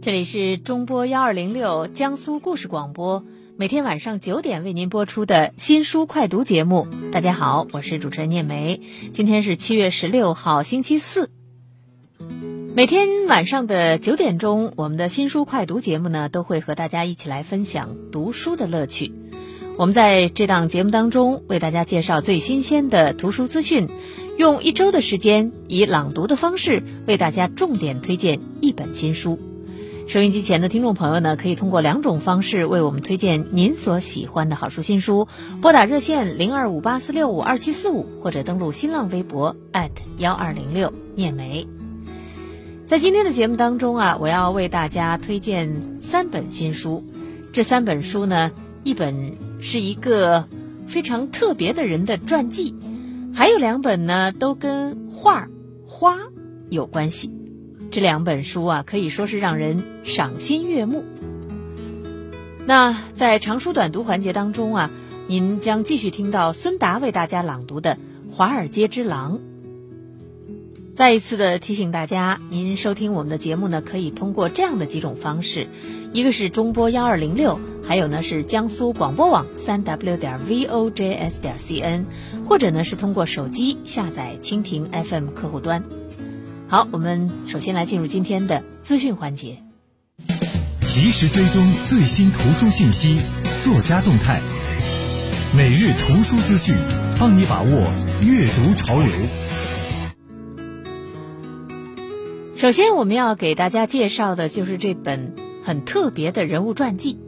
这里是中波幺二零六江苏故事广播，每天晚上九点为您播出的新书快读节目。大家好，我是主持人聂梅。今天是七月十六号，星期四。每天晚上的九点钟，我们的新书快读节目呢，都会和大家一起来分享读书的乐趣。我们在这档节目当中，为大家介绍最新鲜的图书资讯，用一周的时间，以朗读的方式为大家重点推荐一本新书。收音机前的听众朋友呢，可以通过两种方式为我们推荐您所喜欢的好书新书：拨打热线零二五八四六五二七四五，或者登录新浪微博幺二零六念梅。在今天的节目当中啊，我要为大家推荐三本新书。这三本书呢，一本是一个非常特别的人的传记，还有两本呢，都跟画花有关系。这两本书啊，可以说是让人赏心悦目。那在长书短读环节当中啊，您将继续听到孙达为大家朗读的《华尔街之狼》。再一次的提醒大家，您收听我们的节目呢，可以通过这样的几种方式：一个是中波幺二零六，还有呢是江苏广播网三 w 点 vojs 点 cn，或者呢是通过手机下载蜻蜓 FM 客户端。好，我们首先来进入今天的资讯环节，及时追踪最新图书信息、作家动态，每日图书资讯，帮你把握阅读潮流。首先，我们要给大家介绍的就是这本很特别的人物传记。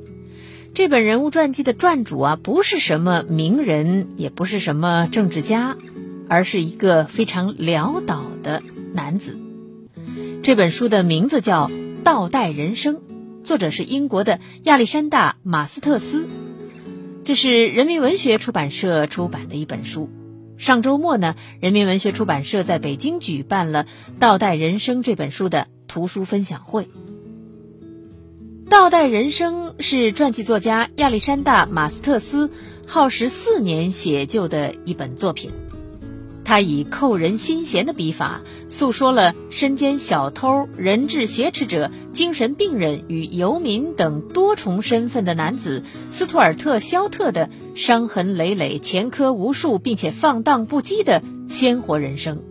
这本人物传记的传主啊，不是什么名人，也不是什么政治家，而是一个非常潦倒的。男子，这本书的名字叫《倒带人生》，作者是英国的亚历山大·马斯特斯，这是人民文学出版社出版的一本书。上周末呢，人民文学出版社在北京举办了《倒带人生》这本书的图书分享会。《倒带人生》是传记作家亚历山大·马斯特斯耗时四年写就的一本作品。他以扣人心弦的笔法，诉说了身兼小偷、人质挟持者、精神病人与游民等多重身份的男子斯图尔特·肖特的伤痕累累、前科无数，并且放荡不羁的鲜活人生，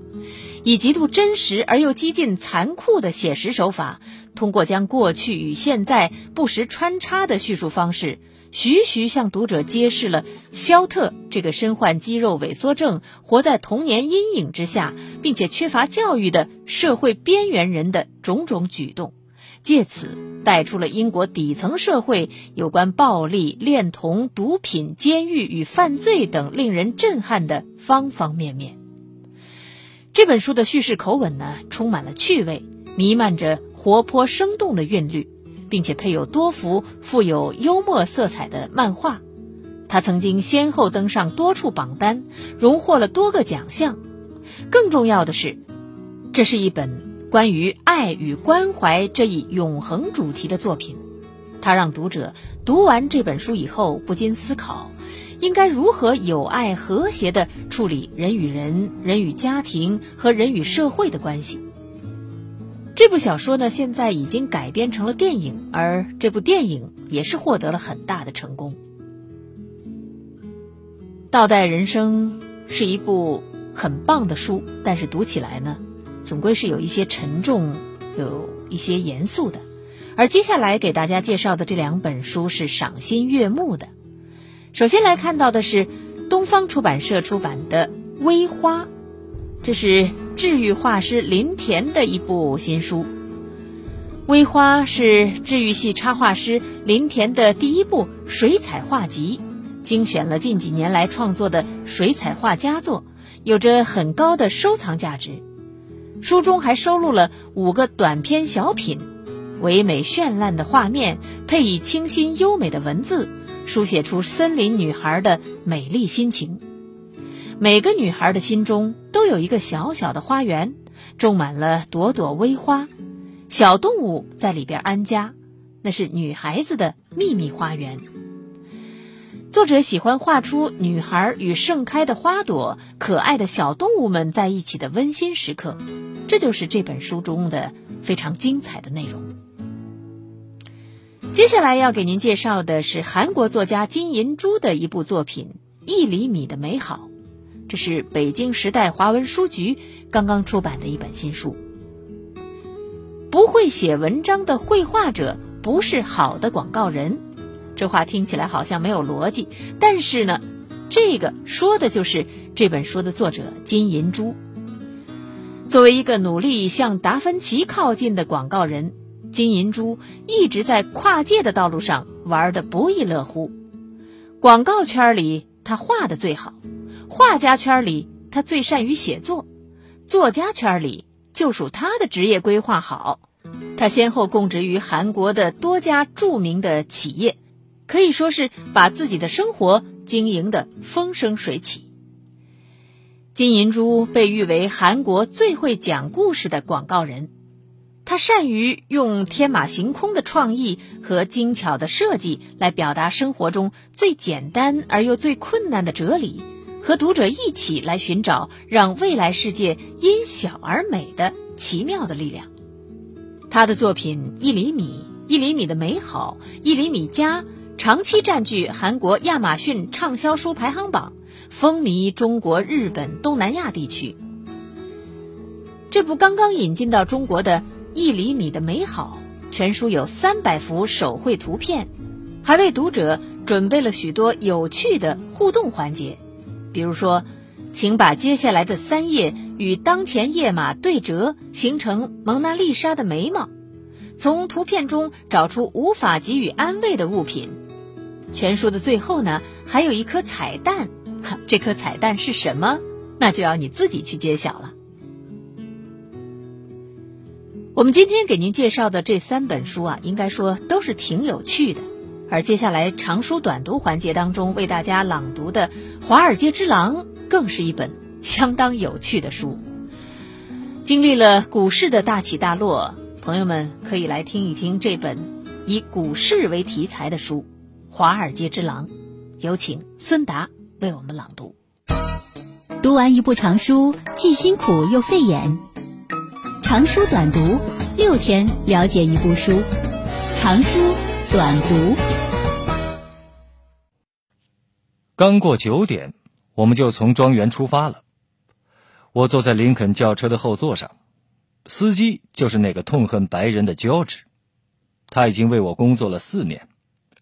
以极度真实而又激进残酷的写实手法，通过将过去与现在不时穿插的叙述方式。徐徐向读者揭示了肖特这个身患肌肉萎缩症、活在童年阴影之下，并且缺乏教育的社会边缘人的种种举动，借此带出了英国底层社会有关暴力、恋童、毒品、监狱与犯罪等令人震撼的方方面面。这本书的叙事口吻呢，充满了趣味，弥漫着活泼生动的韵律。并且配有多幅富有幽默色彩的漫画，他曾经先后登上多处榜单，荣获了多个奖项。更重要的是，这是一本关于爱与关怀这一永恒主题的作品。他让读者读完这本书以后，不禁思考，应该如何有爱和谐地处理人与人、人与家庭和人与社会的关系。这部小说呢，现在已经改编成了电影，而这部电影也是获得了很大的成功。《倒带人生》是一部很棒的书，但是读起来呢，总归是有一些沉重，有一些严肃的。而接下来给大家介绍的这两本书是赏心悦目的。首先来看到的是东方出版社出版的《微花》。这是治愈画师林田的一部新书，《微花》是治愈系插画师林田的第一部水彩画集，精选了近几年来创作的水彩画佳作，有着很高的收藏价值。书中还收录了五个短篇小品，唯美绚烂的画面配以清新优美的文字，书写出森林女孩的美丽心情。每个女孩的心中都有一个小小的花园，种满了朵朵微花，小动物在里边安家，那是女孩子的秘密花园。作者喜欢画出女孩与盛开的花朵、可爱的小动物们在一起的温馨时刻，这就是这本书中的非常精彩的内容。接下来要给您介绍的是韩国作家金银珠的一部作品《一厘米的美好》，这是北京时代华文书局刚刚出版的一本新书。不会写文章的绘画者不是好的广告人，这话听起来好像没有逻辑，但是呢，这个说的就是这本书的作者金银珠。作为一个努力向达芬奇靠近的广告人。金银珠一直在跨界的道路上玩得不亦乐乎。广告圈里他画的最好，画家圈里他最善于写作，作家圈里就属他的职业规划好。他先后供职于韩国的多家著名的企业，可以说是把自己的生活经营的风生水起。金银珠被誉为韩国最会讲故事的广告人。他善于用天马行空的创意和精巧的设计来表达生活中最简单而又最困难的哲理，和读者一起来寻找让未来世界因小而美的奇妙的力量。他的作品《一厘米》《一厘米的美好》《一厘米家》长期占据韩国亚马逊畅销书排行榜，风靡中国、日本、东南亚地区。这部刚刚引进到中国的。一厘米的美好全书有三百幅手绘图片，还为读者准备了许多有趣的互动环节，比如说，请把接下来的三页与当前页码对折，形成蒙娜丽莎的眉毛。从图片中找出无法给予安慰的物品。全书的最后呢，还有一颗彩蛋，这颗彩蛋是什么？那就要你自己去揭晓了。我们今天给您介绍的这三本书啊，应该说都是挺有趣的。而接下来长书短读环节当中为大家朗读的《华尔街之狼》，更是一本相当有趣的书。经历了股市的大起大落，朋友们可以来听一听这本以股市为题材的书《华尔街之狼》。有请孙达为我们朗读。读完一部长书，既辛苦又费眼。长书短读，六天了解一部书。长书短读。刚过九点，我们就从庄园出发了。我坐在林肯轿车的后座上，司机就是那个痛恨白人的乔治。他已经为我工作了四年，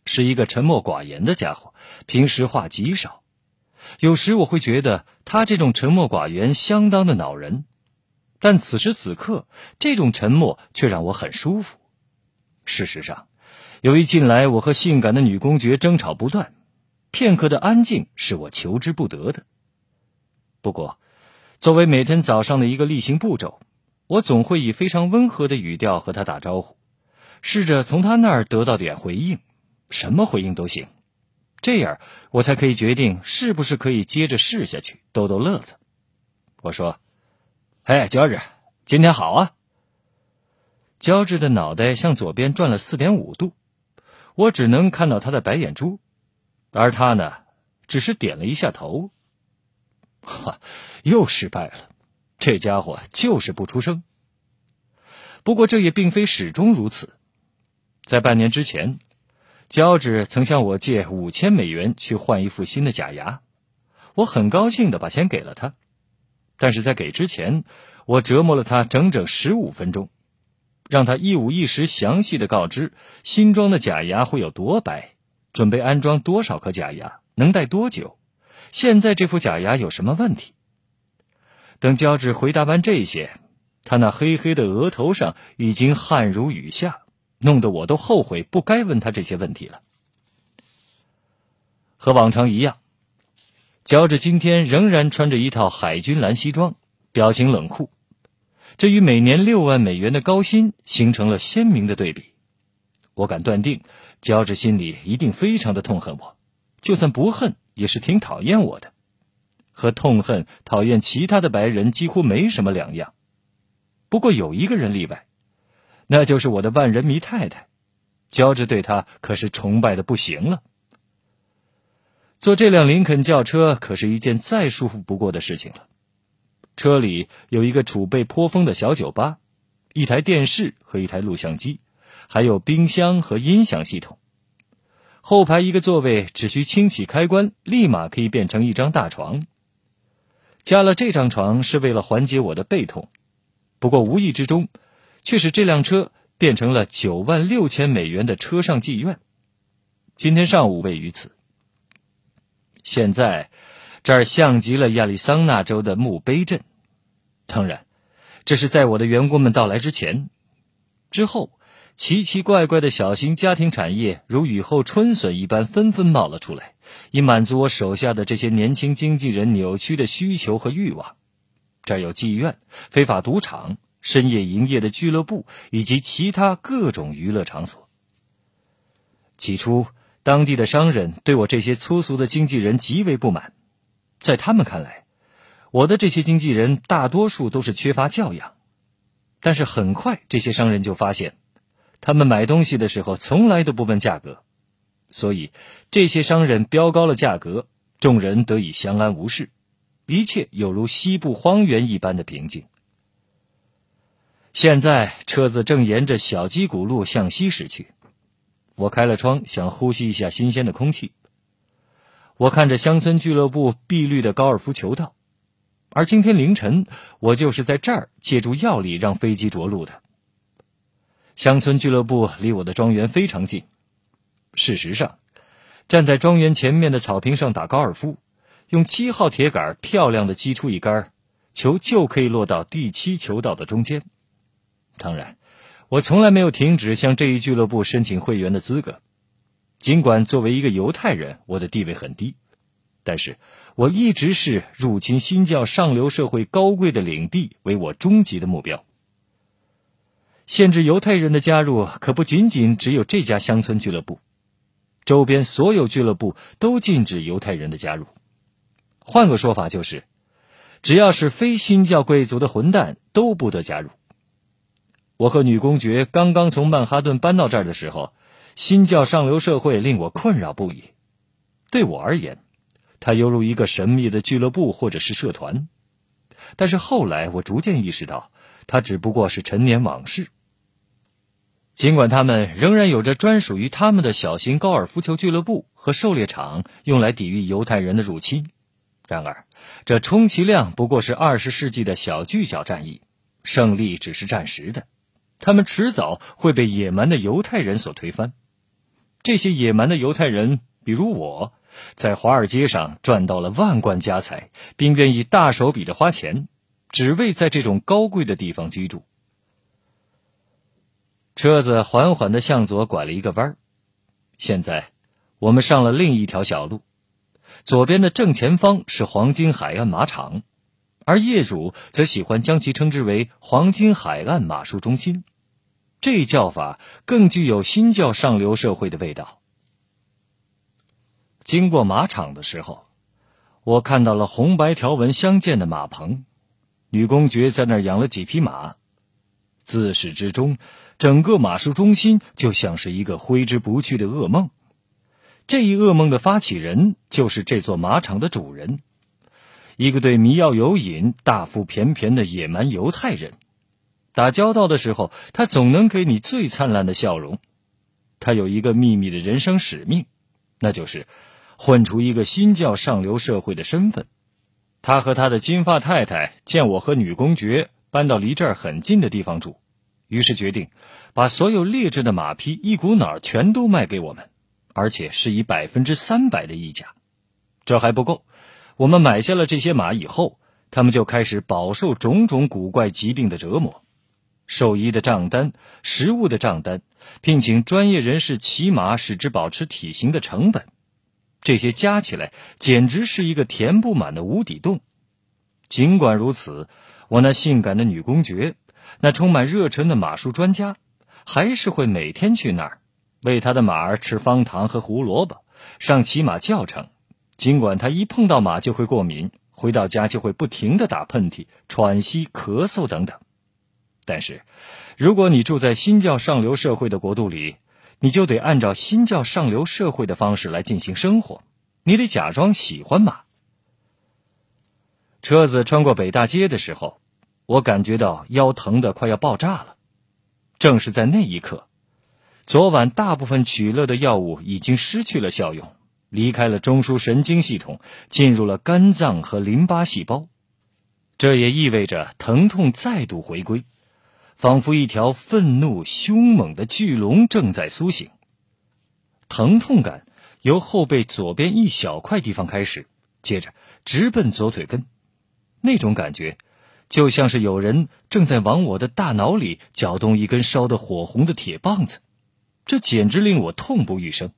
是一个沉默寡言的家伙，平时话极少。有时我会觉得他这种沉默寡言相当的恼人。但此时此刻，这种沉默却让我很舒服。事实上，由于近来我和性感的女公爵争吵不断，片刻的安静是我求之不得的。不过，作为每天早上的一个例行步骤，我总会以非常温和的语调和他打招呼，试着从他那儿得到点回应，什么回应都行，这样我才可以决定是不是可以接着试下去，逗逗乐子。我说。哎，乔治，今天好啊！乔治的脑袋向左边转了四点五度，我只能看到他的白眼珠，而他呢，只是点了一下头。哈，又失败了，这家伙就是不出声。不过这也并非始终如此，在半年之前，乔治曾向我借五千美元去换一副新的假牙，我很高兴的把钱给了他。但是在给之前，我折磨了他整整十五分钟，让他一五一十详细的告知新装的假牙会有多白，准备安装多少颗假牙，能戴多久，现在这副假牙有什么问题。等胶质回答完这些，他那黑黑的额头上已经汗如雨下，弄得我都后悔不该问他这些问题了。和往常一样。乔治今天仍然穿着一套海军蓝西装，表情冷酷，这与每年六万美元的高薪形成了鲜明的对比。我敢断定，乔治心里一定非常的痛恨我，就算不恨，也是挺讨厌我的，和痛恨、讨厌其他的白人几乎没什么两样。不过有一个人例外，那就是我的万人迷太太，乔治对她可是崇拜的不行了。坐这辆林肯轿车可是一件再舒服不过的事情了。车里有一个储备颇丰的小酒吧，一台电视和一台录像机，还有冰箱和音响系统。后排一个座位只需轻启开关，立马可以变成一张大床。加了这张床是为了缓解我的背痛，不过无意之中，却使这辆车变成了九万六千美元的车上妓院。今天上午位于此。现在，这儿像极了亚利桑那州的墓碑镇。当然，这是在我的员工们到来之前。之后，奇奇怪怪的小型家庭产业如雨后春笋一般纷纷冒了出来，以满足我手下的这些年轻经纪人扭曲的需求和欲望。这儿有妓院、非法赌场、深夜营业的俱乐部以及其他各种娱乐场所。起初。当地的商人对我这些粗俗的经纪人极为不满，在他们看来，我的这些经纪人大多数都是缺乏教养。但是很快，这些商人就发现，他们买东西的时候从来都不问价格，所以这些商人标高了价格，众人得以相安无事，一切有如西部荒原一般的平静。现在，车子正沿着小矶谷路向西驶去。我开了窗，想呼吸一下新鲜的空气。我看着乡村俱乐部碧绿的高尔夫球道，而今天凌晨，我就是在这儿借助药力让飞机着陆的。乡村俱乐部离我的庄园非常近。事实上，站在庄园前面的草坪上打高尔夫，用七号铁杆漂亮的击出一杆，球就可以落到第七球道的中间。当然。我从来没有停止向这一俱乐部申请会员的资格，尽管作为一个犹太人，我的地位很低，但是我一直是入侵新教上流社会高贵的领地为我终极的目标。限制犹太人的加入可不仅仅只有这家乡村俱乐部，周边所有俱乐部都禁止犹太人的加入。换个说法就是，只要是非新教贵族的混蛋都不得加入。我和女公爵刚刚从曼哈顿搬到这儿的时候，新教上流社会令我困扰不已。对我而言，它犹如一个神秘的俱乐部或者是社团。但是后来我逐渐意识到，它只不过是陈年往事。尽管他们仍然有着专属于他们的小型高尔夫球俱乐部和狩猎场，用来抵御犹太人的入侵，然而这充其量不过是二十世纪的小聚角战役，胜利只是暂时的。他们迟早会被野蛮的犹太人所推翻。这些野蛮的犹太人，比如我，在华尔街上赚到了万贯家财，并愿意大手笔的花钱，只为在这种高贵的地方居住。车子缓缓的向左拐了一个弯儿，现在我们上了另一条小路，左边的正前方是黄金海岸马场。而业主则喜欢将其称之为“黄金海岸马术中心”，这叫法更具有新教上流社会的味道。经过马场的时候，我看到了红白条纹相间的马棚，女公爵在那儿养了几匹马。自始至终，整个马术中心就像是一个挥之不去的噩梦。这一噩梦的发起人就是这座马场的主人。一个对迷药有瘾、大腹便便的野蛮犹太人，打交道的时候，他总能给你最灿烂的笑容。他有一个秘密的人生使命，那就是混出一个新教上流社会的身份。他和他的金发太太见我和女公爵搬到离这儿很近的地方住，于是决定把所有劣质的马匹一股脑全都卖给我们，而且是以百分之三百的溢价。这还不够。我们买下了这些马以后，他们就开始饱受种种古怪疾病的折磨。兽医的账单、食物的账单、聘请专业人士骑马使之保持体型的成本，这些加起来简直是一个填不满的无底洞。尽管如此，我那性感的女公爵，那充满热忱的马术专家，还是会每天去那儿，喂他的马儿吃方糖和胡萝卜，上骑马教程。尽管他一碰到马就会过敏，回到家就会不停的打喷嚏、喘息、咳嗽等等，但是，如果你住在新教上流社会的国度里，你就得按照新教上流社会的方式来进行生活，你得假装喜欢马。车子穿过北大街的时候，我感觉到腰疼的快要爆炸了。正是在那一刻，昨晚大部分取乐的药物已经失去了效用，离开了中枢神经系统，进入了肝脏和淋巴细胞。这也意味着疼痛再度回归，仿佛一条愤怒凶猛的巨龙正在苏醒。疼痛感由后背左边一小块地方开始，接着直奔左腿根，那种感觉。就像是有人正在往我的大脑里搅动一根烧得火红的铁棒子，这简直令我痛不欲生。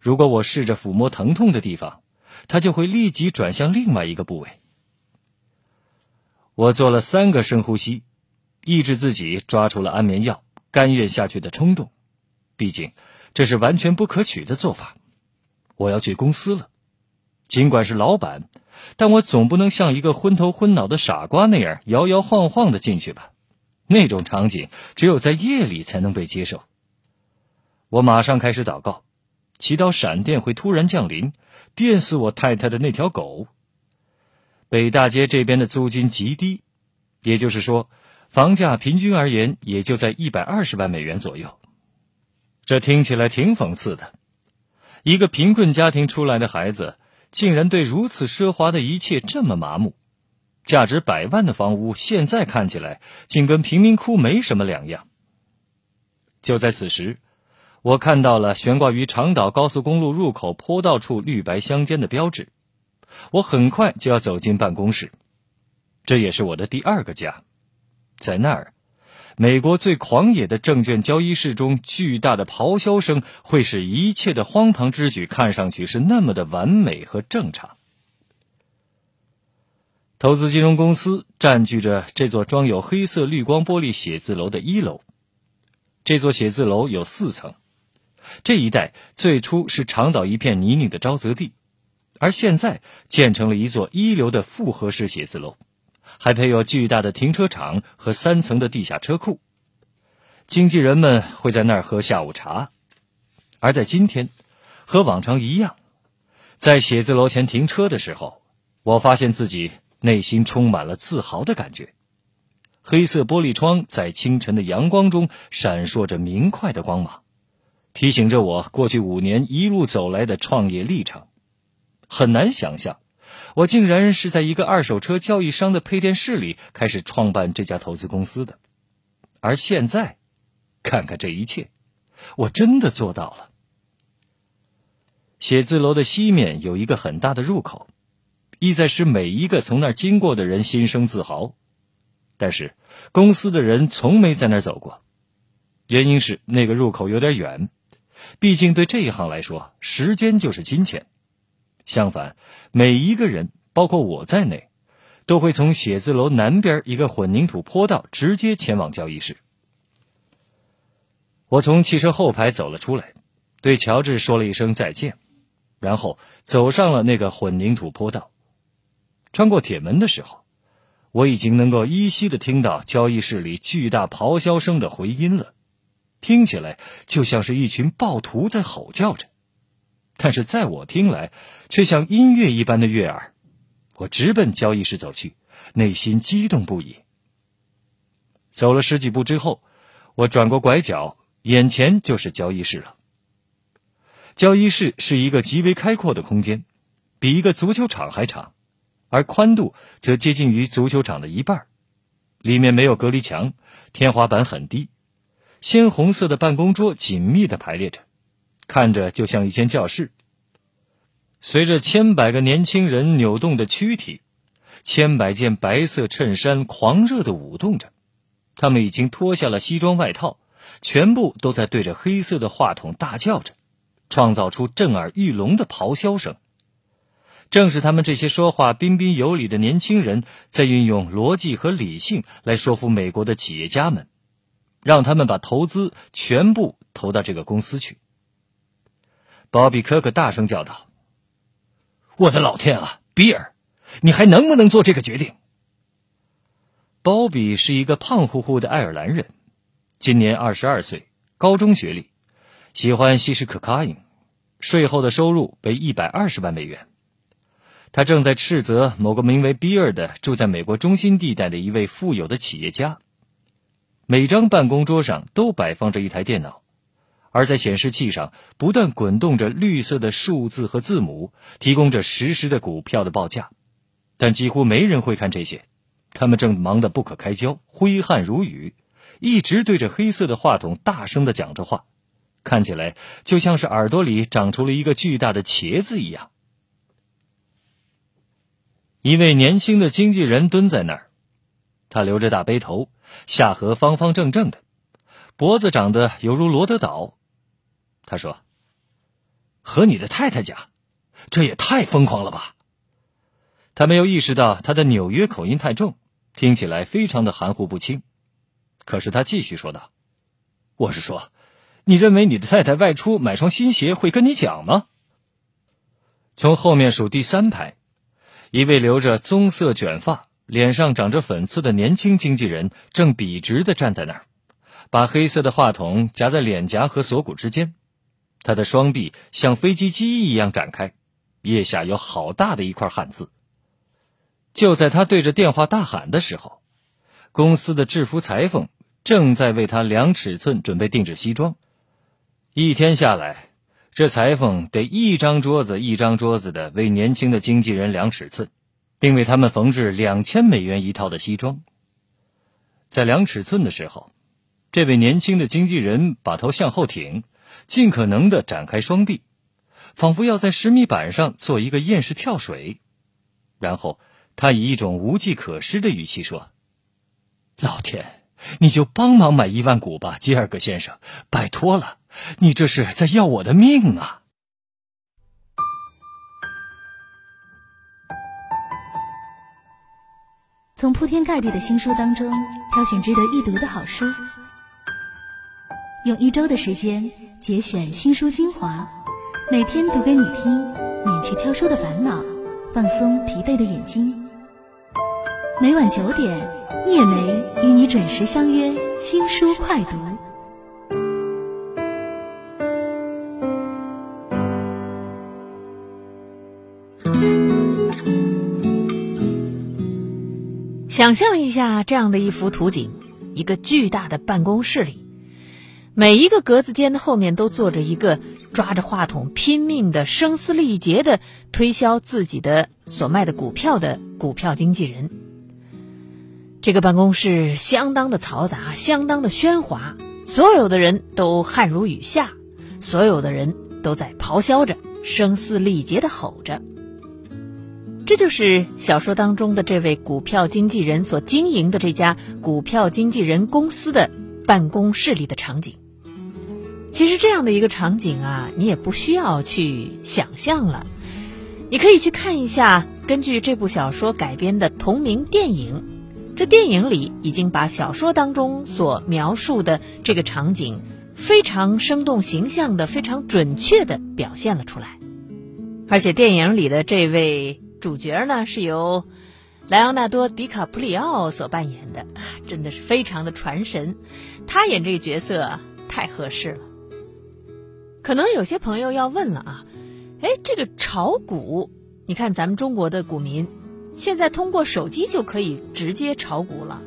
如果我试着抚摸疼痛的地方，它就会立即转向另外一个部位。我做了三个深呼吸，抑制自己抓出了安眠药，甘愿下去的冲动。毕竟这是完全不可取的做法。我要去公司了，尽管是老板。但我总不能像一个昏头昏脑的傻瓜那样摇摇晃晃的进去吧？那种场景只有在夜里才能被接受。我马上开始祷告，祈祷闪电会突然降临，电死我太太的那条狗。北大街这边的租金极低，也就是说，房价平均而言也就在一百二十万美元左右。这听起来挺讽刺的，一个贫困家庭出来的孩子。竟然对如此奢华的一切这么麻木，价值百万的房屋现在看起来竟跟贫民窟没什么两样。就在此时，我看到了悬挂于长岛高速公路入口坡道处绿白相间的标志。我很快就要走进办公室，这也是我的第二个家，在那儿。美国最狂野的证券交易室中，巨大的咆哮声会使一切的荒唐之举看上去是那么的完美和正常。投资金融公司占据着这座装有黑色绿光玻璃写字楼的一楼。这座写字楼有四层，这一带最初是长岛一片泥泞的沼泽地，而现在建成了一座一流的复合式写字楼。还配有巨大的停车场和三层的地下车库，经纪人们会在那儿喝下午茶。而在今天，和往常一样，在写字楼前停车的时候，我发现自己内心充满了自豪的感觉。黑色玻璃窗在清晨的阳光中闪烁着明快的光芒，提醒着我过去五年一路走来的创业历程。很难想象。我竟然是在一个二手车交易商的配电室里开始创办这家投资公司的，而现在，看看这一切，我真的做到了。写字楼的西面有一个很大的入口，意在使每一个从那儿经过的人心生自豪。但是公司的人从没在那儿走过，原因是那个入口有点远，毕竟对这一行来说，时间就是金钱。相反，每一个人，包括我在内，都会从写字楼南边一个混凝土坡道直接前往交易室。我从汽车后排走了出来，对乔治说了一声再见，然后走上了那个混凝土坡道。穿过铁门的时候，我已经能够依稀的听到交易室里巨大咆哮声的回音了，听起来就像是一群暴徒在吼叫着。但是在我听来，却像音乐一般的悦耳。我直奔交易室走去，内心激动不已。走了十几步之后，我转过拐角，眼前就是交易室了。交易室是一个极为开阔的空间，比一个足球场还长，而宽度则接近于足球场的一半。里面没有隔离墙，天花板很低，鲜红色的办公桌紧密的排列着。看着就像一间教室。随着千百个年轻人扭动的躯体，千百件白色衬衫狂热的舞动着，他们已经脱下了西装外套，全部都在对着黑色的话筒大叫着，创造出震耳欲聋的咆哮声。正是他们这些说话彬彬有礼的年轻人，在运用逻辑和理性来说服美国的企业家们，让他们把投资全部投到这个公司去。鲍比·科克大声叫道：“我的老天啊，比尔，你还能不能做这个决定？”鲍比是一个胖乎乎的爱尔兰人，今年二十二岁，高中学历，喜欢吸食可卡因，税后的收入为一百二十万美元。他正在斥责某个名为比尔的住在美国中心地带的一位富有的企业家。每张办公桌上都摆放着一台电脑，而在显示器上不断滚动着绿色的数字和字母，提供着实时的股票的报价。但几乎没人会看这些，他们正忙得不可开交，挥汗如雨，一直对着黑色的话筒大声的讲着话，看起来就像是耳朵里长出了一个巨大的茄子一样。一位年轻的经纪人蹲在那儿，他留着大背头，下颌方方正正的，脖子长得犹如罗德岛。他说：“和你的太太讲，这也太疯狂了吧！”他没有意识到他的纽约口音太重，听起来非常的含糊不清。可是他继续说道：“我是说，你认为你的太太外出买双新鞋会跟你讲吗？”从后面数第三排。一位留着棕色卷发、脸上长着粉刺的年轻经纪人正笔直的站在那儿，把黑色的话筒夹在脸颊和锁骨之间，他的双臂像飞机机翼一样展开，腋下有好大的一块汗渍。就在他对着电话大喊的时候，公司的制服裁缝正在为他量尺寸，准备定制西装。一天下来。这裁缝得一张桌子一张桌子的为年轻的经纪人量尺寸，并为他们缝制两千美元一套的西装。在量尺寸的时候，这位年轻的经纪人把头向后挺，尽可能的展开双臂，仿佛要在十米板上做一个厌世跳水。然后他以一种无计可施的语气说：“老天，你就帮忙买一万股吧，吉尔格先生，拜托了。”你这是在要我的命啊！从铺天盖地的新书当中挑选值得一读的好书，用一周的时间节选新书精华，每天读给你听，免去挑书的烦恼，放松疲惫的眼睛。每晚九点，聂梅与你准时相约新书快读。想象一下这样的一幅图景：一个巨大的办公室里，每一个格子间的后面都坐着一个抓着话筒拼命的声嘶力竭的推销自己的所卖的股票的股票经纪人。这个办公室相当的嘈杂，相当的喧哗，所有的人都汗如雨下，所有的人都在咆哮着，声嘶力竭的吼着。这就是小说当中的这位股票经纪人所经营的这家股票经纪人公司的办公室里的场景。其实这样的一个场景啊，你也不需要去想象了，你可以去看一下根据这部小说改编的同名电影。这电影里已经把小说当中所描述的这个场景非常生动形象的、非常准确的表现了出来。而且电影里的这位。主角呢是由莱昂纳多·迪卡普里奥所扮演的，真的是非常的传神。他演这个角色太合适了。可能有些朋友要问了啊，哎，这个炒股，你看咱们中国的股民现在通过手机就可以直接炒股了，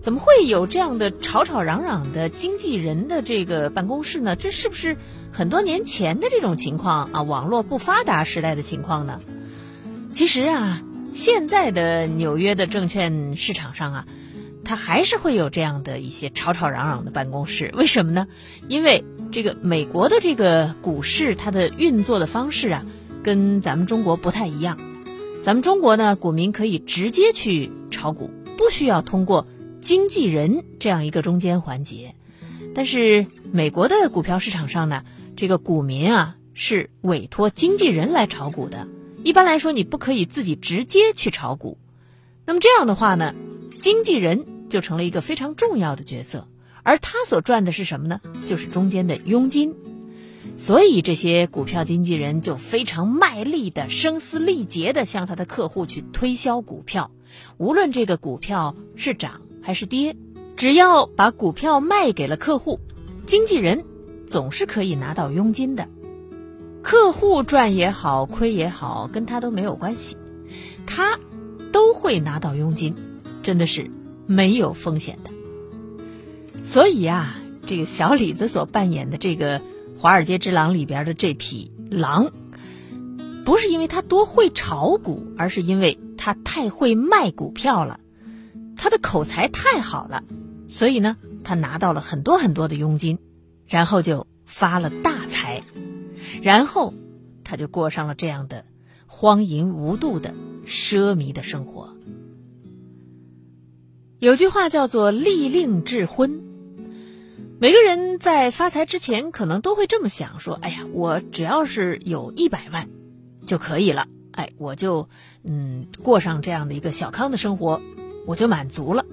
怎么会有这样的吵吵嚷嚷的经纪人的这个办公室呢？这是不是很多年前的这种情况啊？网络不发达时代的情况呢？其实啊，现在的纽约的证券市场上啊，它还是会有这样的一些吵吵嚷嚷的办公室。为什么呢？因为这个美国的这个股市，它的运作的方式啊，跟咱们中国不太一样。咱们中国呢，股民可以直接去炒股，不需要通过经纪人这样一个中间环节。但是美国的股票市场上呢，这个股民啊是委托经纪人来炒股的。一般来说，你不可以自己直接去炒股。那么这样的话呢，经纪人就成了一个非常重要的角色，而他所赚的是什么呢？就是中间的佣金。所以这些股票经纪人就非常卖力的、声嘶力竭的向他的客户去推销股票，无论这个股票是涨还是跌，只要把股票卖给了客户，经纪人总是可以拿到佣金的。客户赚也好，亏也好，跟他都没有关系，他都会拿到佣金，真的是没有风险的。所以啊，这个小李子所扮演的这个《华尔街之狼》里边的这匹狼，不是因为他多会炒股，而是因为他太会卖股票了，他的口才太好了，所以呢，他拿到了很多很多的佣金，然后就发了大财，然后他就过上了这样的荒淫无度的奢靡的生活。有句话叫做“利令智昏”。每个人在发财之前，可能都会这么想：说，哎呀，我只要是有一百万就可以了，哎，我就嗯过上这样的一个小康的生活，我就满足了。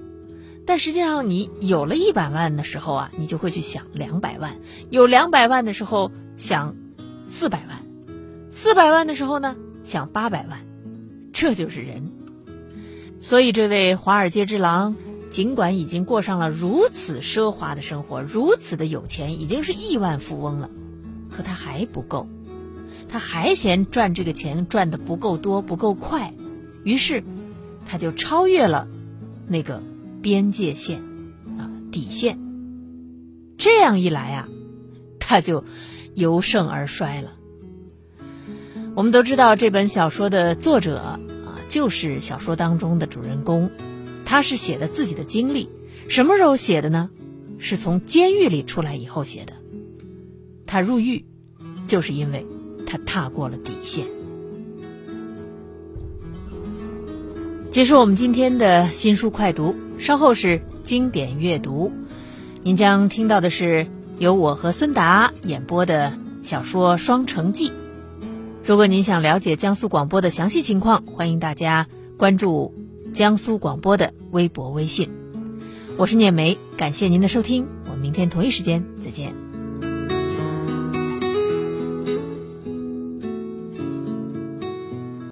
但实际上，你有了一百万的时候啊，你就会去想两百万；有两百万的时候想四百万；四百万的时候呢，想八百万。这就是人。所以，这位华尔街之狼。尽管已经过上了如此奢华的生活，如此的有钱，已经是亿万富翁了，可他还不够，他还嫌赚这个钱赚的不够多、不够快，于是他就超越了那个边界线啊底线。这样一来啊，他就由盛而衰了。我们都知道，这本小说的作者，就是小说当中的主人公。他是写的自己的经历，什么时候写的呢？是从监狱里出来以后写的。他入狱，就是因为他踏过了底线。结束我们今天的新书快读，稍后是经典阅读，您将听到的是由我和孙达演播的小说《双城记》。如果您想了解江苏广播的详细情况，欢迎大家关注。江苏广播的微博、微信，我是念梅，感谢您的收听，我们明天同一时间再见。